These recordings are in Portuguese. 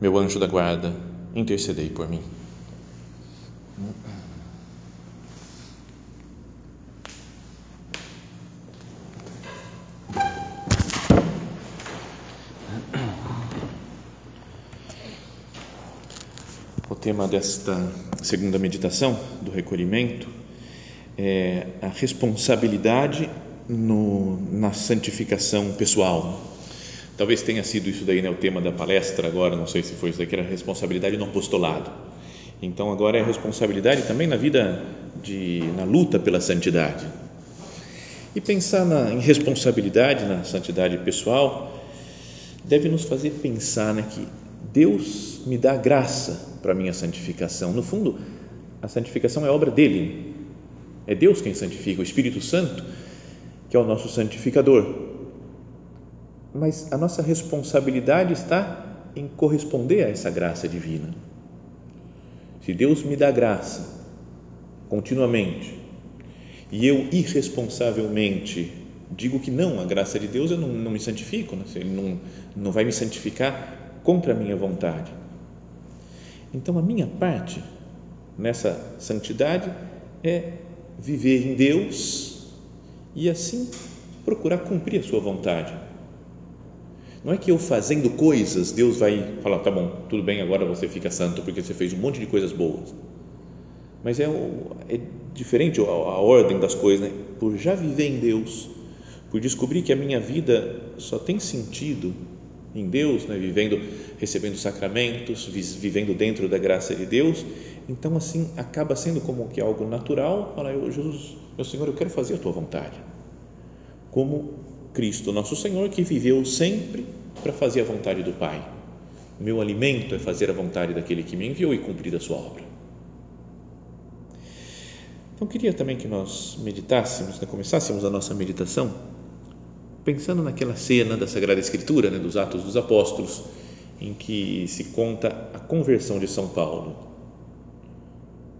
meu anjo da guarda, intercedei por mim. O tema desta segunda meditação do recolhimento é a responsabilidade no, na santificação pessoal Talvez tenha sido isso daí, né, o tema da palestra agora, não sei se foi isso daqui, era responsabilidade no apostolado. Então agora é responsabilidade também na vida de na luta pela santidade. E pensar na, em responsabilidade na santidade pessoal deve nos fazer pensar né, que Deus me dá graça para minha santificação. No fundo, a santificação é obra dele. É Deus quem santifica, o Espírito Santo, que é o nosso santificador mas a nossa responsabilidade está em corresponder a essa graça divina. Se Deus me dá graça continuamente e eu irresponsavelmente digo que não à graça de Deus, eu não, não me santifico, né? ele não, não vai me santificar contra a minha vontade. Então, a minha parte nessa santidade é viver em Deus e assim procurar cumprir a sua vontade não é que eu fazendo coisas, Deus vai falar, tá bom, tudo bem, agora você fica santo porque você fez um monte de coisas boas. Mas é, é diferente a, a ordem das coisas, né? Por já viver em Deus, por descobrir que a minha vida só tem sentido em Deus, né? vivendo, recebendo sacramentos, vivendo dentro da graça de Deus, então assim acaba sendo como que algo natural, falar, eu, Jesus, meu Senhor, eu quero fazer a tua vontade. Como Cristo, nosso Senhor, que viveu sempre para fazer a vontade do Pai. Meu alimento é fazer a vontade daquele que me enviou e cumprir a sua obra. Então, queria também que nós meditássemos, né, começássemos a nossa meditação pensando naquela cena da Sagrada Escritura, né, dos Atos dos Apóstolos, em que se conta a conversão de São Paulo.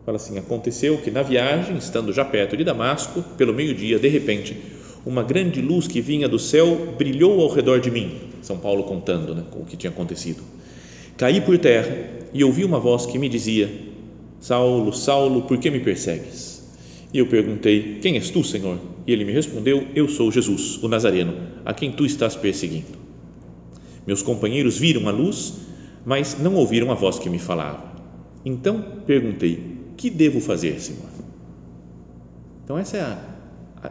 Fala assim: aconteceu que na viagem, estando já perto de Damasco, pelo meio-dia, de repente, uma grande luz que vinha do céu brilhou ao redor de mim. São Paulo contando né, o que tinha acontecido. Caí por terra e ouvi uma voz que me dizia: Saulo, Saulo, por que me persegues? E eu perguntei: Quem és tu, Senhor? E ele me respondeu: Eu sou Jesus, o Nazareno, a quem tu estás perseguindo. Meus companheiros viram a luz, mas não ouviram a voz que me falava. Então perguntei: Que devo fazer, Senhor? Então, essa é a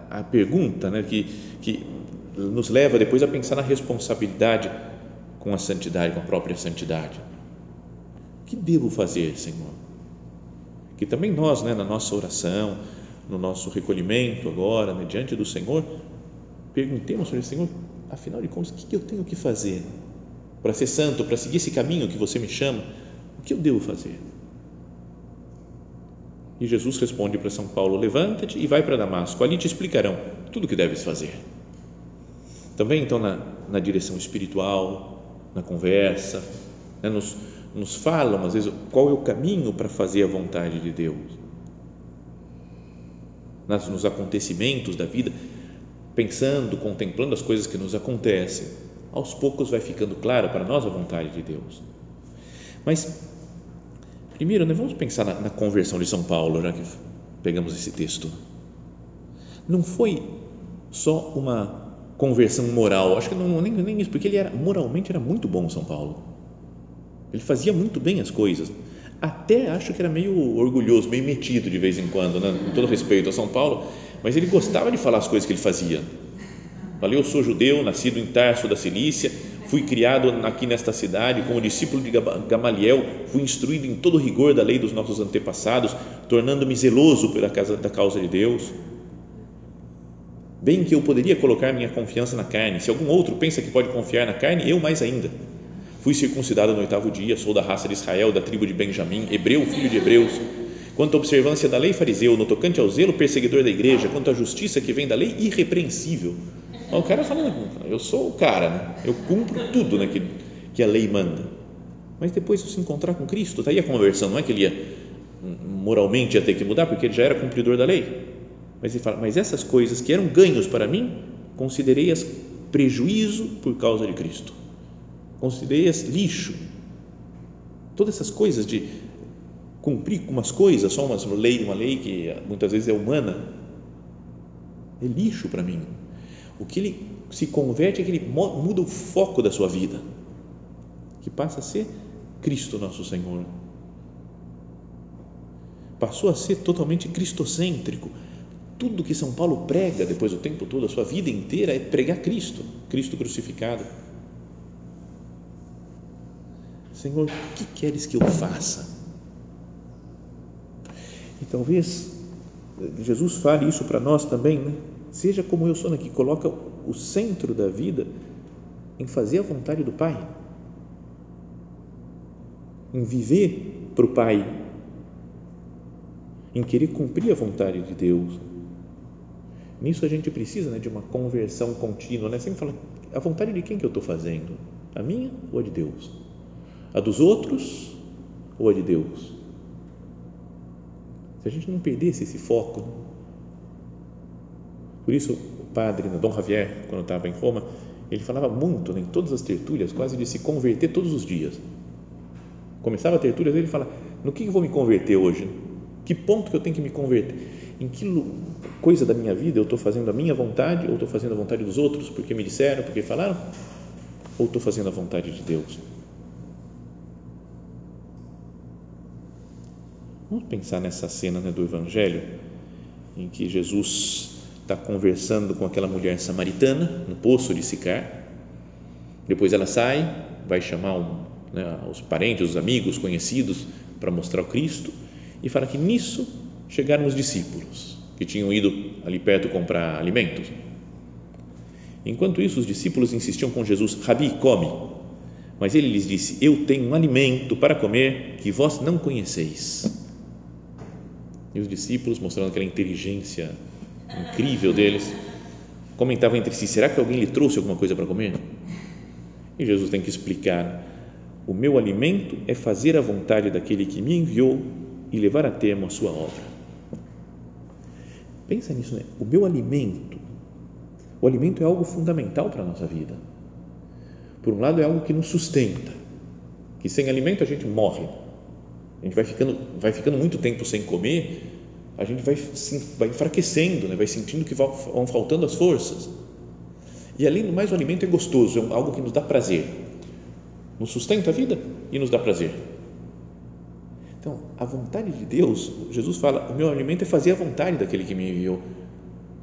a, pergunta né, que, que nos leva depois a pensar na responsabilidade com a santidade, com a própria santidade. O que devo fazer, Senhor? Que também nós, né, na nossa oração, no nosso recolhimento agora, né, diante do Senhor, perguntemos para o Senhor, afinal de contas, o que eu tenho que fazer para ser santo, para seguir esse caminho que você me chama? O que eu devo fazer? E Jesus responde para São Paulo: Levanta-te e vai para Damasco, ali te explicarão tudo o que deves fazer. Também, então, na, na direção espiritual, na conversa, né, nos, nos falam, às vezes, qual é o caminho para fazer a vontade de Deus. Nas, nos acontecimentos da vida, pensando, contemplando as coisas que nos acontecem, aos poucos vai ficando clara para nós a vontade de Deus. Mas Primeiro, né, vamos pensar na, na conversão de São Paulo, já que pegamos esse texto. Não foi só uma conversão moral, acho que não, nem, nem isso, porque ele era moralmente era muito bom São Paulo. Ele fazia muito bem as coisas. Até acho que era meio orgulhoso, meio metido de vez em quando, né? com todo respeito a São Paulo, mas ele gostava de falar as coisas que ele fazia. Falei, eu sou judeu, nascido em Tarso da Cilícia, fui criado aqui nesta cidade como discípulo de Gamaliel, fui instruído em todo o rigor da lei dos nossos antepassados, tornando-me zeloso pela causa, da causa de Deus. Bem que eu poderia colocar minha confiança na carne, se algum outro pensa que pode confiar na carne, eu mais ainda. Fui circuncidado no oitavo dia, sou da raça de Israel, da tribo de Benjamim, hebreu, filho de hebreus. Quanto à observância da lei fariseu, no tocante ao zelo perseguidor da igreja, quanto à justiça que vem da lei, irrepreensível. O cara falando, eu sou o cara, né? eu cumpro tudo né, que, que a lei manda. Mas depois de se encontrar com Cristo, está aí a conversão, não é que ele ia, moralmente ia ter que mudar, porque ele já era cumpridor da lei. Mas ele fala, mas essas coisas que eram ganhos para mim, considerei-as prejuízo por causa de Cristo. Considerei-as lixo. Todas essas coisas de cumprir umas coisas, só uma lei, uma lei que muitas vezes é humana, é lixo para mim. O que ele se converte é que ele muda o foco da sua vida, que passa a ser Cristo nosso Senhor. Passou a ser totalmente cristocêntrico. Tudo que São Paulo prega depois do tempo todo, a sua vida inteira, é pregar Cristo, Cristo crucificado. Senhor, o que queres que eu faça? E talvez Jesus fale isso para nós também, né? Seja como eu sou, né? que coloca o centro da vida em fazer a vontade do Pai, em viver para o Pai, em querer cumprir a vontade de Deus. Nisso a gente precisa né, de uma conversão contínua, né? Sempre fala, a vontade de quem que eu estou fazendo? A minha ou a de Deus? A dos outros ou a de Deus? Se a gente não perdesse esse foco? Por isso o padre né, Dom Javier, quando estava em Roma, ele falava muito né, em todas as tertúlias, quase de se converter todos os dias. Começava a tertúlia ele fala, no que eu vou me converter hoje? Que ponto que eu tenho que me converter? Em que coisa da minha vida eu estou fazendo a minha vontade ou estou fazendo a vontade dos outros porque me disseram, porque falaram? Ou estou fazendo a vontade de Deus? Vamos pensar nessa cena né, do Evangelho em que Jesus está conversando com aquela mulher samaritana no poço de Sicar. Depois ela sai, vai chamar um, né, os parentes, os amigos, conhecidos para mostrar o Cristo e fala que nisso chegaram os discípulos que tinham ido ali perto comprar alimentos. Enquanto isso, os discípulos insistiam com Jesus: Rabi, come. Mas ele lhes disse: Eu tenho um alimento para comer que vós não conheceis. E os discípulos, mostrando aquela inteligência incrível deles, comentavam entre si: Será que alguém lhe trouxe alguma coisa para comer? E Jesus tem que explicar: O meu alimento é fazer a vontade daquele que me enviou e levar a termo a sua obra. Pensa nisso, né? O meu alimento, o alimento é algo fundamental para a nossa vida. Por um lado, é algo que nos sustenta, que sem alimento a gente morre. A gente vai ficando, vai ficando muito tempo sem comer, a gente vai, vai enfraquecendo, né? vai sentindo que vão faltando as forças. E além do mais, o alimento é gostoso, é algo que nos dá prazer. Nos sustenta a vida e nos dá prazer. Então, a vontade de Deus, Jesus fala: o meu alimento é fazer a vontade daquele que me enviou.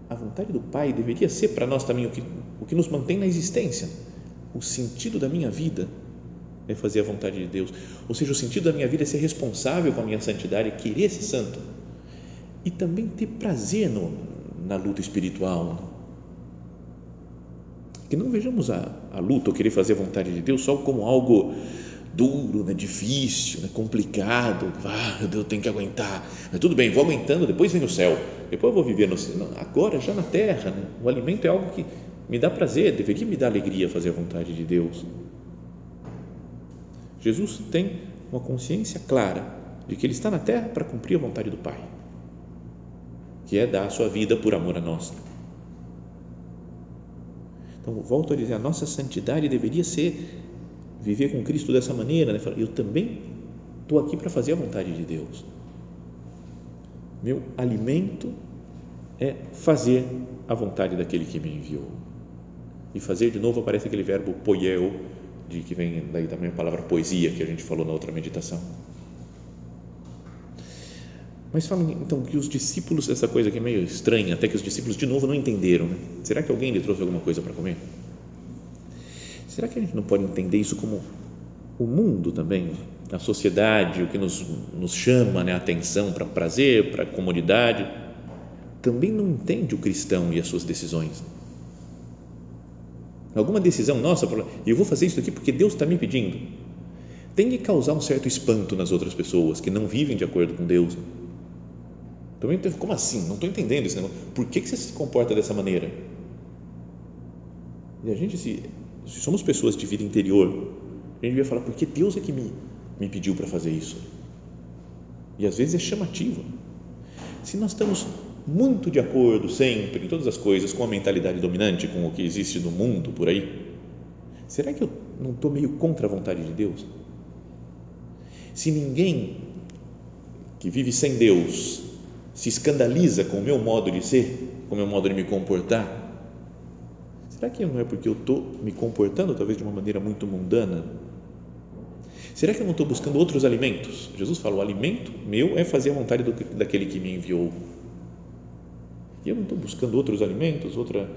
A vontade do Pai deveria ser para nós também o que, o que nos mantém na existência. O sentido da minha vida é fazer a vontade de Deus. Ou seja, o sentido da minha vida é ser responsável com a minha santidade, querer ser santo e também ter prazer no, na luta espiritual. Que não vejamos a, a luta ou querer fazer a vontade de Deus só como algo duro, né, difícil, né, complicado, ah, eu tenho que aguentar, mas tudo bem, vou aguentando, depois vem o céu, depois eu vou viver no céu, agora já na terra, né, o alimento é algo que me dá prazer, deveria me dar alegria fazer a vontade de Deus. Jesus tem uma consciência clara de que ele está na terra para cumprir a vontade do Pai, que é dar a sua vida por amor a nós. Então, volto a dizer, a nossa santidade deveria ser viver com Cristo dessa maneira, né? eu também estou aqui para fazer a vontade de Deus. Meu alimento é fazer a vontade daquele que me enviou. E fazer de novo aparece aquele verbo poieo, de que vem daí também a palavra poesia que a gente falou na outra meditação. Mas falam então que os discípulos, essa coisa que é meio estranha, até que os discípulos de novo não entenderam. Né? Será que alguém lhe trouxe alguma coisa para comer? Será que a gente não pode entender isso como o mundo também, a sociedade, o que nos, nos chama né, a atenção para prazer, para comodidade, também não entende o cristão e as suas decisões? alguma decisão nossa, eu vou fazer isso aqui porque Deus está me pedindo, tem que causar um certo espanto nas outras pessoas que não vivem de acordo com Deus. Também, como assim? Não estou entendendo esse negócio. Por que, que você se comporta dessa maneira? E a gente, se, se somos pessoas de vida interior, a gente devia falar, porque Deus é que me, me pediu para fazer isso. E às vezes é chamativo. Se nós estamos muito de acordo sempre em todas as coisas com a mentalidade dominante, com o que existe no mundo por aí, será que eu não estou meio contra a vontade de Deus? Se ninguém que vive sem Deus se escandaliza com o meu modo de ser, com o meu modo de me comportar, será que não é porque eu estou me comportando talvez de uma maneira muito mundana? Será que eu não estou buscando outros alimentos? Jesus falou: o alimento meu é fazer a vontade do, daquele que me enviou. E eu não estou buscando outros alimentos, outra,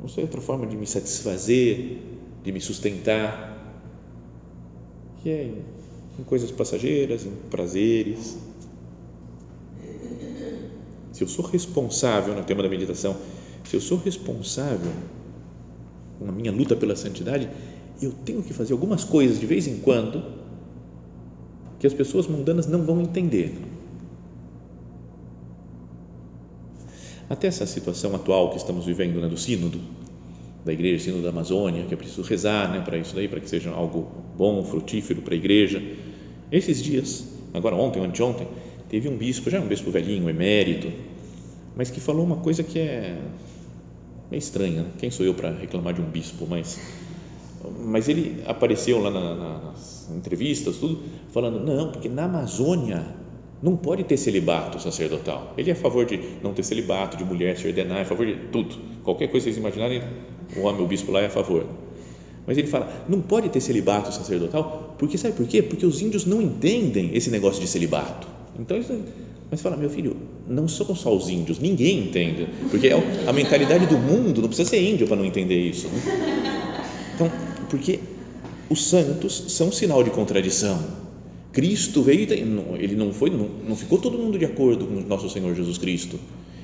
não sei, outra forma de me satisfazer, de me sustentar, que é em, em coisas passageiras, em prazeres. Se eu sou responsável no tema da meditação, se eu sou responsável na minha luta pela santidade, eu tenho que fazer algumas coisas de vez em quando que as pessoas mundanas não vão entender até essa situação atual que estamos vivendo, né, do sínodo da igreja, sínodo da Amazônia, que é preciso rezar, né, para isso daí, para que seja algo bom, frutífero para a igreja. Esses dias, agora ontem anteontem, teve um bispo, já um bispo velhinho, emérito, mas que falou uma coisa que é meio estranha. Quem sou eu para reclamar de um bispo? Mas, mas ele apareceu lá na, na, nas entrevistas, tudo, falando, não, porque na Amazônia não pode ter celibato sacerdotal. Ele é a favor de não ter celibato, de mulher se ordenar, é a favor de tudo. Qualquer coisa que vocês imaginarem, o homem, o bispo lá é a favor. Mas ele fala, não pode ter celibato sacerdotal, porque sabe por quê? Porque os índios não entendem esse negócio de celibato. Então, isso, mas fala, meu filho, não são só os índios, ninguém entende, porque é a mentalidade do mundo, não precisa ser índio para não entender isso. Né? Então, porque os santos são sinal de contradição Cristo veio, ele não foi, não, não ficou todo mundo de acordo com nosso Senhor Jesus Cristo.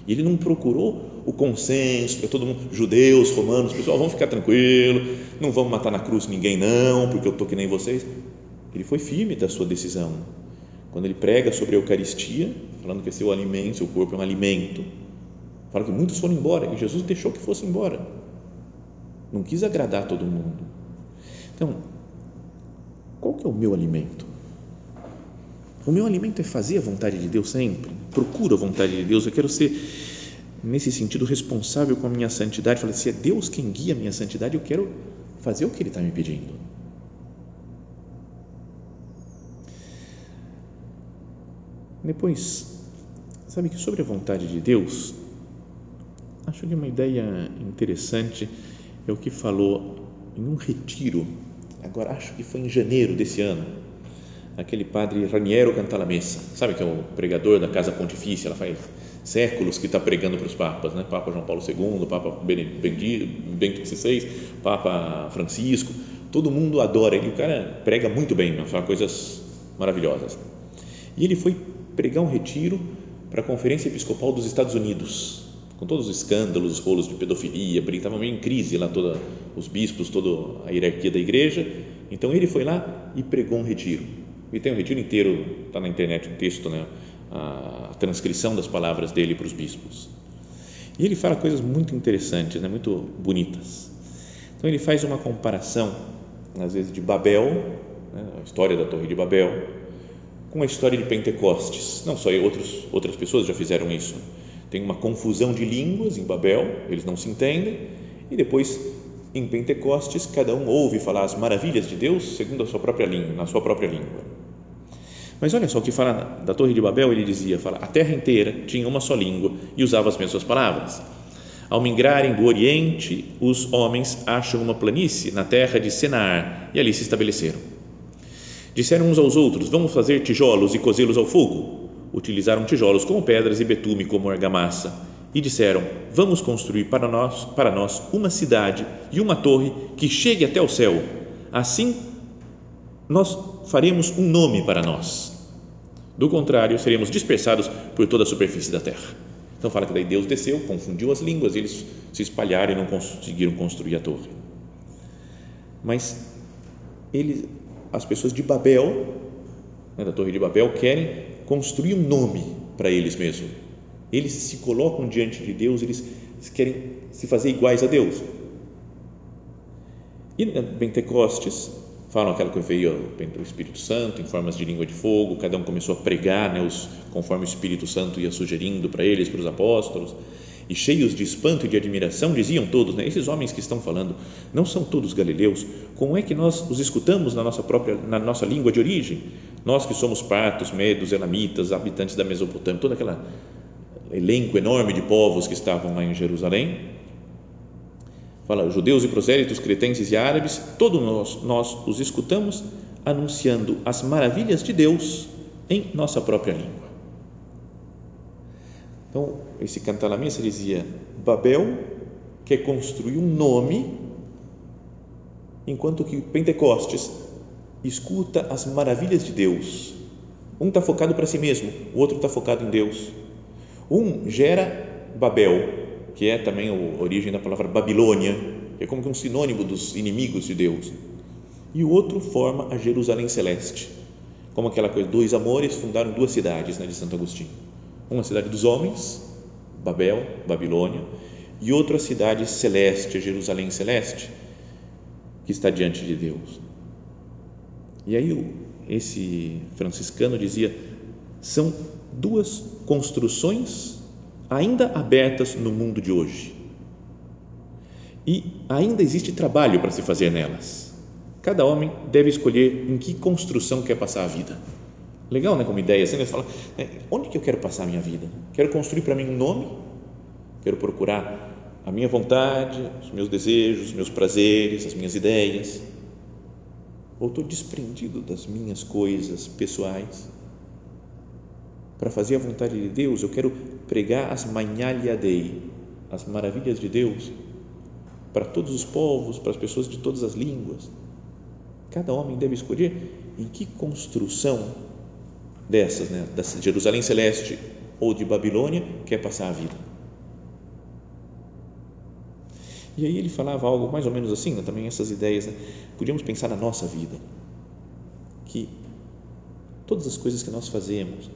E ele não procurou o consenso para todo mundo, judeus, romanos, pessoal, vamos ficar tranquilo, não vamos matar na cruz ninguém não, porque eu estou que nem vocês. Ele foi firme da sua decisão. Quando ele prega sobre a Eucaristia, falando que seu alimento, seu corpo é um alimento, fala que muitos foram embora e Jesus deixou que fosse embora. Não quis agradar todo mundo. Então, qual que é o meu alimento? O meu alimento é fazer a vontade de Deus sempre. Procuro a vontade de Deus. Eu quero ser, nesse sentido, responsável com a minha santidade. Falei, se é Deus quem guia a minha santidade, eu quero fazer o que Ele está me pedindo. Depois, sabe que sobre a vontade de Deus, acho que uma ideia interessante é o que falou em um retiro, agora acho que foi em janeiro desse ano, aquele padre Raniero Cantalamessa, sabe que é o pregador da Casa Pontifícia, ela faz séculos que está pregando para os papas, né? Papa João Paulo II, Papa Bento XVI, Papa Francisco, todo mundo adora ele, o cara prega muito bem, fala coisas maravilhosas. E ele foi pregar um retiro para a Conferência Episcopal dos Estados Unidos, com todos os escândalos, os rolos de pedofilia, estava meio em crise lá, toda, os bispos, toda a hierarquia da igreja. Então ele foi lá e pregou um retiro e tem um retiro inteiro, está na internet o texto, né? a transcrição das palavras dele para os bispos. E ele fala coisas muito interessantes, né? muito bonitas. Então ele faz uma comparação, às vezes, de Babel, né? a história da Torre de Babel, com a história de Pentecostes. Não só eu, outros, outras pessoas já fizeram isso. Tem uma confusão de línguas em Babel, eles não se entendem, e depois em Pentecostes cada um ouve falar as maravilhas de Deus segundo a sua própria língua, na sua própria língua. Mas olha só o que fala da Torre de Babel, ele dizia, fala, a terra inteira tinha uma só língua e usava as mesmas palavras. Ao migrarem do Oriente, os homens acham uma planície na terra de Senar e ali se estabeleceram. Disseram uns aos outros: Vamos fazer tijolos e cozê-los ao fogo. Utilizaram tijolos como pedras e betume como argamassa. E disseram: Vamos construir para nós, para nós uma cidade e uma torre que chegue até o céu. Assim nós faremos um nome para nós. Do contrário, seremos dispersados por toda a superfície da terra. Então fala que daí Deus desceu, confundiu as línguas, e eles se espalharam e não conseguiram construir a torre. Mas ele, as pessoas de Babel, né, da Torre de Babel, querem construir um nome para eles mesmos. Eles se colocam diante de Deus, eles querem se fazer iguais a Deus. E na Pentecostes, falam aquela que veio o Espírito Santo em formas de língua de fogo, cada um começou a pregar, né, os, conforme o Espírito Santo ia sugerindo para eles, para os apóstolos, e cheios de espanto e de admiração, diziam todos, né, esses homens que estão falando, não são todos galileus, como é que nós os escutamos na nossa própria, na nossa língua de origem? Nós que somos partos, medos, elamitas, habitantes da Mesopotâmia, todo aquele elenco enorme de povos que estavam lá em Jerusalém, fala judeus e prosélitos, cretenses e árabes, todos nós, nós os escutamos anunciando as maravilhas de Deus em nossa própria língua. Então, esse cantar dizia: Babel quer construir um nome, enquanto que Pentecostes escuta as maravilhas de Deus. Um está focado para si mesmo, o outro está focado em Deus. Um gera Babel, que é também a origem da palavra Babilônia, que é como que um sinônimo dos inimigos de Deus. E o outro forma a Jerusalém celeste, como aquela coisa, dois amores fundaram duas cidades né, de Santo Agostinho. Uma cidade dos homens, Babel, Babilônia, e outra cidade celeste, Jerusalém celeste, que está diante de Deus. E aí esse franciscano dizia, são duas construções ainda abertas no mundo de hoje. E ainda existe trabalho para se fazer nelas. Cada homem deve escolher em que construção quer passar a vida. Legal, né? Como ideia, assim, você fala, né, onde que eu quero passar a minha vida? Quero construir para mim um nome? Quero procurar a minha vontade, os meus desejos, os meus prazeres, as minhas ideias? Ou estou desprendido das minhas coisas pessoais? Para fazer a vontade de Deus, eu quero pregar as manhalha dei, as maravilhas de Deus, para todos os povos, para as pessoas de todas as línguas. Cada homem deve escolher em que construção dessas, né, da Jerusalém Celeste ou de Babilônia, quer passar a vida. E aí ele falava algo mais ou menos assim, né, também essas ideias, né? podíamos pensar na nossa vida, que todas as coisas que nós fazemos,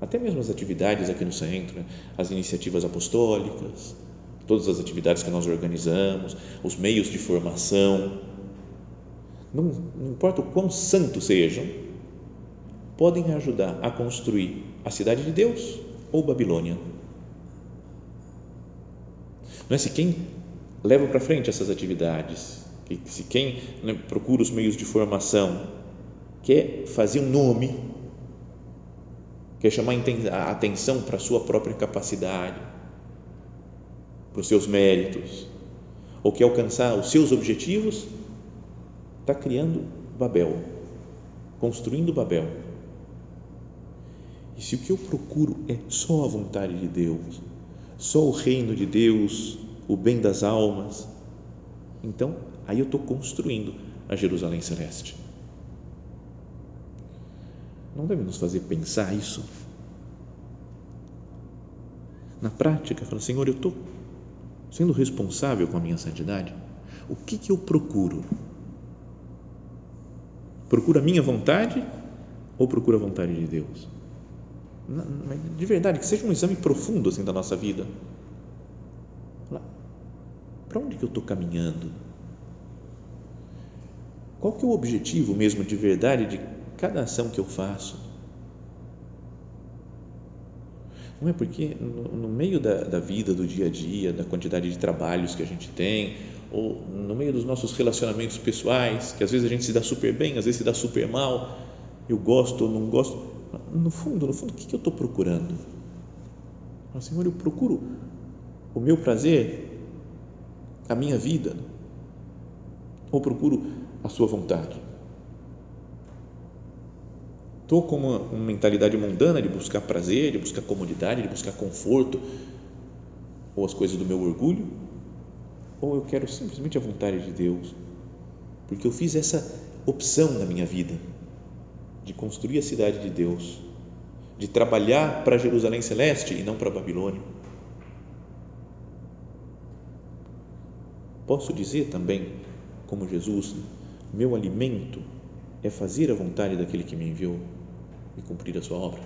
até mesmo as atividades aqui no centro, né? as iniciativas apostólicas, todas as atividades que nós organizamos, os meios de formação, não, não importa o quão santos sejam, podem ajudar a construir a cidade de Deus ou Babilônia. Não é se quem leva para frente essas atividades, se quem né, procura os meios de formação quer fazer um nome quer chamar a atenção para a sua própria capacidade, para os seus méritos, ou quer alcançar os seus objetivos, está criando Babel, construindo Babel. E se o que eu procuro é só a vontade de Deus, só o reino de Deus, o bem das almas, então aí eu estou construindo a Jerusalém Celeste não deve nos fazer pensar isso? Na prática, fala, Senhor, eu estou sendo responsável com a minha santidade? O que, que eu procuro? Procuro a minha vontade ou procuro a vontade de Deus? De verdade, que seja um exame profundo assim da nossa vida. Para onde que eu estou caminhando? Qual que é o objetivo mesmo de verdade de cada ação que eu faço. Não é porque no, no meio da, da vida, do dia a dia, da quantidade de trabalhos que a gente tem, ou no meio dos nossos relacionamentos pessoais, que às vezes a gente se dá super bem, às vezes se dá super mal, eu gosto ou não gosto. No fundo, no fundo, o que, eu estou procurando? Senhor, eu procuro o meu prazer, a minha vida, ou procuro a Sua vontade? Estou com uma, uma mentalidade mundana de buscar prazer, de buscar comodidade, de buscar conforto, ou as coisas do meu orgulho, ou eu quero simplesmente a vontade de Deus, porque eu fiz essa opção na minha vida de construir a cidade de Deus, de trabalhar para Jerusalém Celeste e não para a Babilônia. Posso dizer também, como Jesus, meu alimento é fazer a vontade daquele que me enviou e cumprir a sua obra?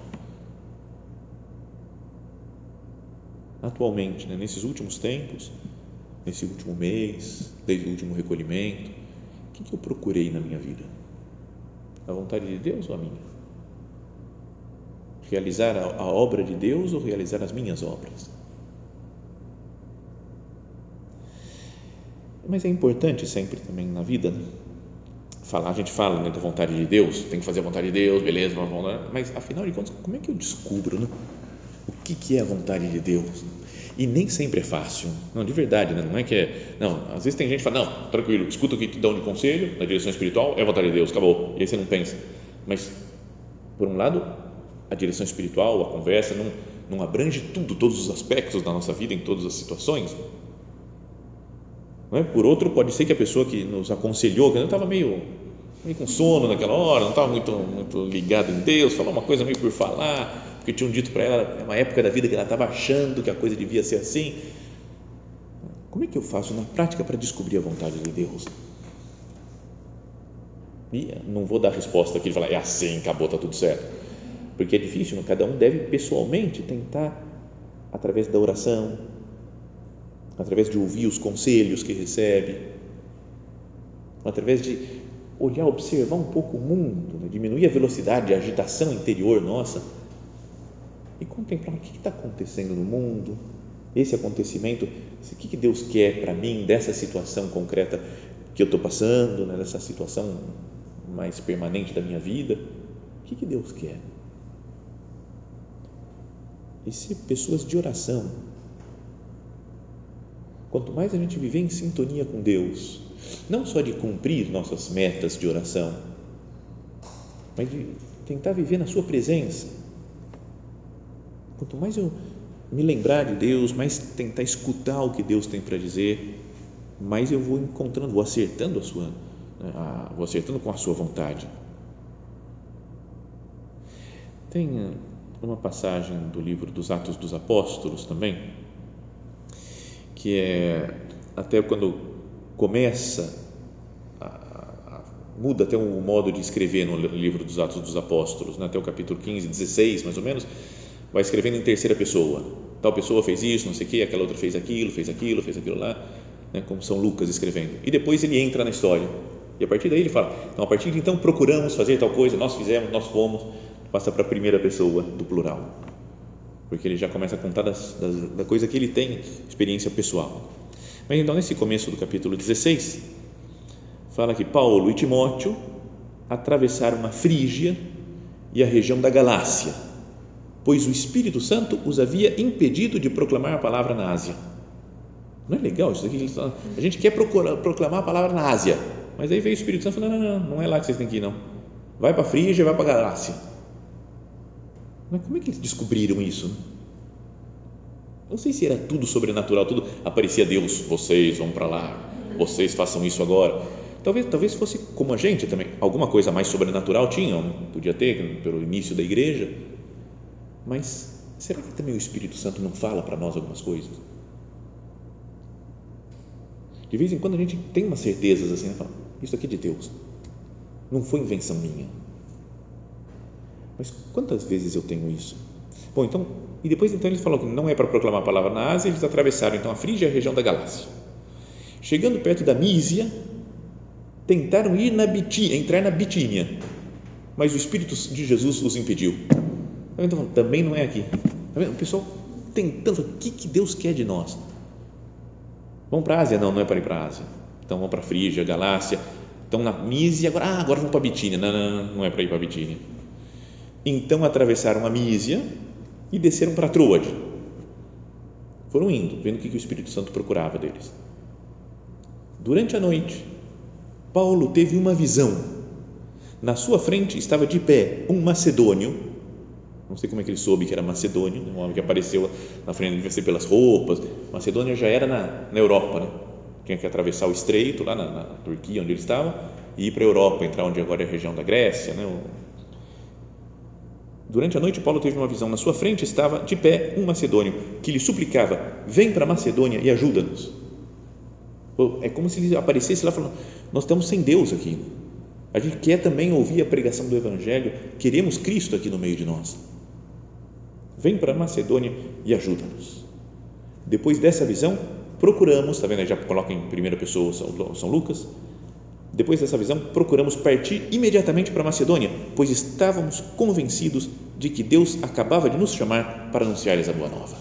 Atualmente, né, nesses últimos tempos, nesse último mês, desde o último recolhimento, o que, que eu procurei na minha vida? A vontade de Deus ou a minha? Realizar a, a obra de Deus ou realizar as minhas obras? Mas é importante sempre também na vida né? falar, a gente fala né, da vontade de Deus, tem que fazer a vontade de Deus, beleza, mas afinal de contas, como é que eu descubro né? o que, que é a vontade de Deus? E nem sempre é fácil, não, de verdade, né? não é que é, não, às vezes tem gente que fala, não, tranquilo, escuta o que te dão de conselho, na direção espiritual, é a vontade de Deus, acabou, e aí você não pensa, mas, por um lado, a direção espiritual, a conversa, não, não abrange tudo, todos os aspectos da nossa vida, em todas as situações, não é? por outro, pode ser que a pessoa que nos aconselhou, que eu estava meio, meio com sono naquela hora, não estava muito, muito ligado em Deus, falou uma coisa meio por falar, porque tinham dito para ela, é uma época da vida que ela estava achando que a coisa devia ser assim. Como é que eu faço na prática para descobrir a vontade de Deus? E não vou dar resposta aqui e falar, é assim, acabou, está tudo certo. Porque é difícil, cada um deve pessoalmente tentar, através da oração, através de ouvir os conselhos que recebe, através de olhar, observar um pouco o mundo, né? diminuir a velocidade, a agitação interior nossa e contemplar o que está acontecendo no mundo, esse acontecimento, o que, Deus quer para mim dessa situação concreta que eu estou passando, né, dessa situação mais permanente da minha vida, o que, que Deus quer? E ser pessoas de oração. Quanto mais a gente viver em sintonia com Deus, não só de cumprir nossas metas de oração, mas de tentar viver na Sua presença, Quanto mais eu me lembrar de Deus, mais tentar escutar o que Deus tem para dizer, mais eu vou encontrando, vou acertando a sua, né, a, vou acertando com a sua vontade. Tem uma passagem do livro dos Atos dos Apóstolos também, que é até quando começa muda até o modo de escrever no livro dos Atos dos Apóstolos, né? até o capítulo 15, 16 mais ou menos, vai escrevendo em terceira pessoa. Tal pessoa fez isso, não sei o quê, aquela outra fez aquilo, fez aquilo, fez aquilo lá, né, como São Lucas escrevendo. E depois ele entra na história. E a partir daí ele fala: então, a partir de então procuramos fazer tal coisa, nós fizemos, nós fomos, passa para a primeira pessoa do plural. Porque ele já começa a contar das, das, da coisa que ele tem, experiência pessoal. Mas então, nesse começo do capítulo 16, fala que Paulo e Timóteo atravessaram a Frígia e a região da Galácia pois o Espírito Santo os havia impedido de proclamar a palavra na Ásia. Não é legal isso aqui? A gente quer procurar, proclamar a palavra na Ásia, mas aí veio o Espírito Santo e falou: não, não, não, não é lá que vocês têm que ir, não. Vai para a Frígia, vai para a Galácia. Mas como é que eles descobriram isso? Não sei se era tudo sobrenatural, tudo aparecia Deus, vocês vão para lá, vocês façam isso agora. Talvez, talvez fosse como a gente também, alguma coisa mais sobrenatural tinham, podia ter pelo início da igreja, mas será que também o Espírito Santo não fala para nós algumas coisas? De vez em quando a gente tem umas certezas assim, né? fala, isso aqui é de Deus, não foi invenção minha. Mas quantas vezes eu tenho isso? Bom, então, e depois então eles falaram que não é para proclamar a palavra na Ásia, eles atravessaram então a Frígia, a região da Galácia. Chegando perto da Mísia, tentaram ir na Bitínia, entrar na Bitínia, mas o Espírito de Jesus os impediu. Então, também não é aqui. Tá o pessoal tentando, o que, que Deus quer de nós? Vamos para a Ásia? Não, não é para ir para a Ásia. Então vamos para a Frígia, Galácia. Estão na Mísia, agora, ah, agora vamos para a Bitínia. Não, não, não, não é para ir para a Bitínia. Então atravessaram a Mísia e desceram para Troade. Foram indo, vendo o que o Espírito Santo procurava deles. Durante a noite, Paulo teve uma visão. Na sua frente estava de pé um macedônio não sei como é que ele soube que era macedônio, né? um homem que apareceu na frente, devia ser pelas roupas. Macedônia já era na, na Europa, né? tinha que atravessar o estreito lá na, na Turquia, onde ele estava, e ir para a Europa, entrar onde agora é a região da Grécia. Né? Durante a noite, Paulo teve uma visão. Na sua frente estava de pé um macedônio que lhe suplicava: Vem para Macedônia e ajuda-nos. É como se ele aparecesse lá falando: Nós estamos sem Deus aqui. A gente quer também ouvir a pregação do Evangelho, queremos Cristo aqui no meio de nós. Vem para Macedônia e ajuda-nos. Depois dessa visão, procuramos, está vendo? Aí já coloca em primeira pessoa São, São Lucas. Depois dessa visão, procuramos partir imediatamente para Macedônia, pois estávamos convencidos de que Deus acabava de nos chamar para anunciar-lhes a boa nova.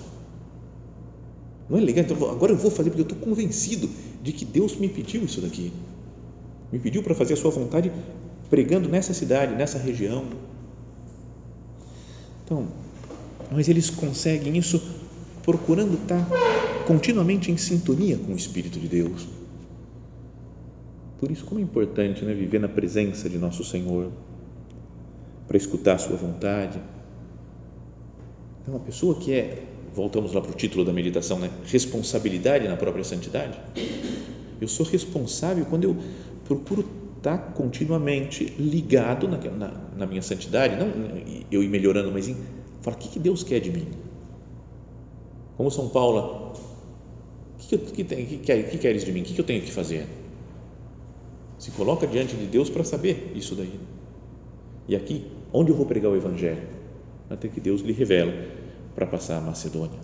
Não é legal? Então, agora eu vou fazer porque eu estou convencido de que Deus me pediu isso daqui. Me pediu para fazer a sua vontade pregando nessa cidade, nessa região. Então, mas eles conseguem isso procurando estar continuamente em sintonia com o Espírito de Deus. Por isso, como é importante né, viver na presença de nosso Senhor, para escutar a Sua vontade. Então, uma pessoa que é, voltamos lá para o título da meditação, né, responsabilidade na própria santidade. Eu sou responsável quando eu procuro estar continuamente ligado na, na, na minha santidade, não eu ir melhorando, mas em falar o que, que Deus quer de mim como São Paulo, o que, que, que, que, que queres de mim? O que, que eu tenho que fazer? Se coloca diante de Deus para saber isso daí. E aqui, onde eu vou pregar o Evangelho? Até que Deus lhe revela para passar a Macedônia.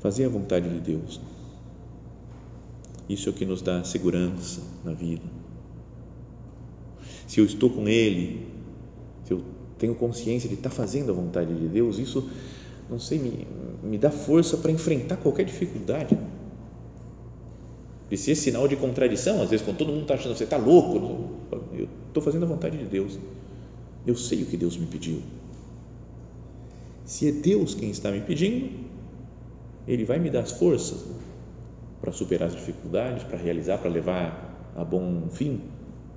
Fazer a vontade de Deus. Isso é o que nos dá segurança na vida. Se eu estou com Ele, tenho consciência de estar fazendo a vontade de Deus, isso, não sei, me, me dá força para enfrentar qualquer dificuldade. E se é sinal de contradição, às vezes, quando todo mundo está achando que você está louco, eu estou fazendo a vontade de Deus. Eu sei o que Deus me pediu. Se é Deus quem está me pedindo, Ele vai me dar as forças para superar as dificuldades, para realizar, para levar a bom fim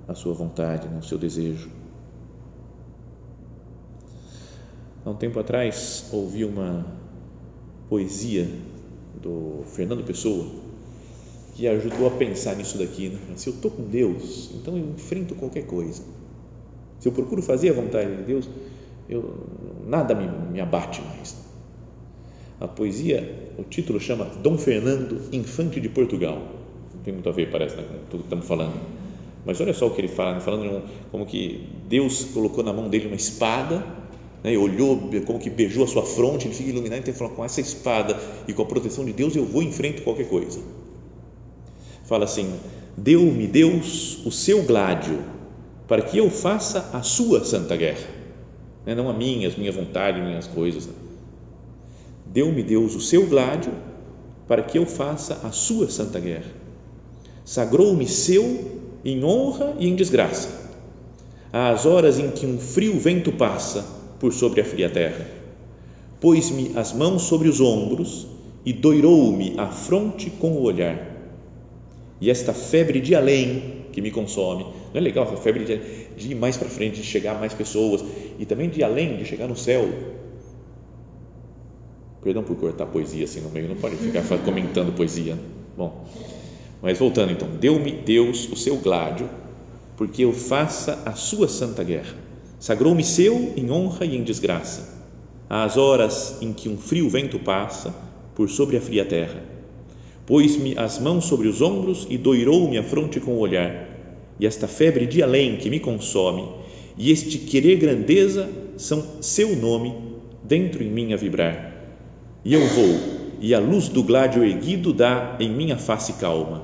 a sua vontade, né, o seu desejo. Há um tempo atrás ouvi uma poesia do Fernando Pessoa que ajudou a pensar nisso daqui. Né? Se eu estou com Deus, então eu enfrento qualquer coisa. Se eu procuro fazer a vontade de Deus, eu, nada me, me abate mais. A poesia, o título chama Dom Fernando, Infante de Portugal. Não tem muito a ver, parece, né, com tudo que estamos falando. Mas olha só o que ele fala, né? falando um, como que Deus colocou na mão dele uma espada né, olhou, como que beijou a sua fronte, ele fica iluminado, então ele fala, com essa espada e com a proteção de Deus eu vou em frente qualquer coisa. Fala assim, deu-me Deus o seu gládio para que eu faça a sua santa guerra, né, não a minha, as minhas vontades, minhas coisas. Né. Deu-me Deus o seu gládio para que eu faça a sua santa guerra. Sagrou-me seu em honra e em desgraça. Às horas em que um frio vento passa, por sobre a fria terra. Pôs-me as mãos sobre os ombros e doirou-me a fronte com o olhar. E esta febre de além que me consome, não é legal essa febre de, de ir mais para frente, de chegar a mais pessoas e também de além, de chegar no céu. Perdão por cortar poesia assim no meio, não pode ficar comentando poesia. Bom, mas voltando então, deu-me Deus o seu gládio, porque eu faça a sua santa guerra Sagrou-me seu em honra e em desgraça, às horas em que um frio vento passa por sobre a fria terra. Pôs-me as mãos sobre os ombros e doirou-me a fronte com o olhar. E esta febre de além que me consome e este querer grandeza são seu nome dentro em mim a vibrar. E eu vou, e a luz do gládio erguido dá em minha face calma.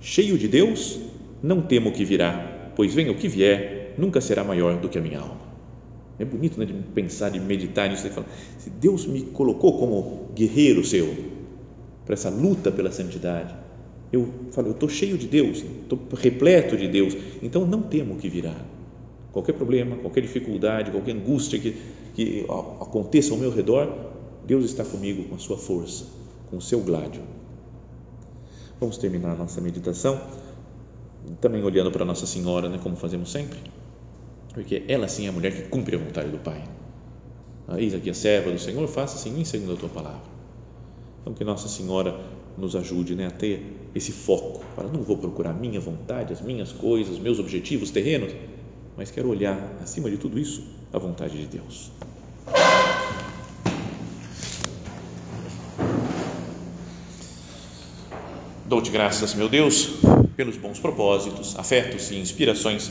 Cheio de Deus, não temo o que virá, pois venha o que vier, nunca será maior do que a minha alma. É bonito né, de pensar, de meditar nisso. De falar, se Deus me colocou como guerreiro seu para essa luta pela santidade, eu falo, eu estou cheio de Deus, estou repleto de Deus, então não temo o que virá. Qualquer problema, qualquer dificuldade, qualquer angústia que, que aconteça ao meu redor, Deus está comigo com a sua força, com o seu gládio. Vamos terminar a nossa meditação também olhando para Nossa Senhora, né, como fazemos sempre porque ela sim é a mulher que cumpre a vontade do Pai. Eis aqui a serva do Senhor, faça assim em segundo a tua palavra. Então que Nossa Senhora nos ajude né, a ter esse foco, para não vou procurar minha vontade, as minhas coisas, meus objetivos terrenos, mas quero olhar acima de tudo isso a vontade de Deus. Dou-te graças, meu Deus, pelos bons propósitos, afetos e inspirações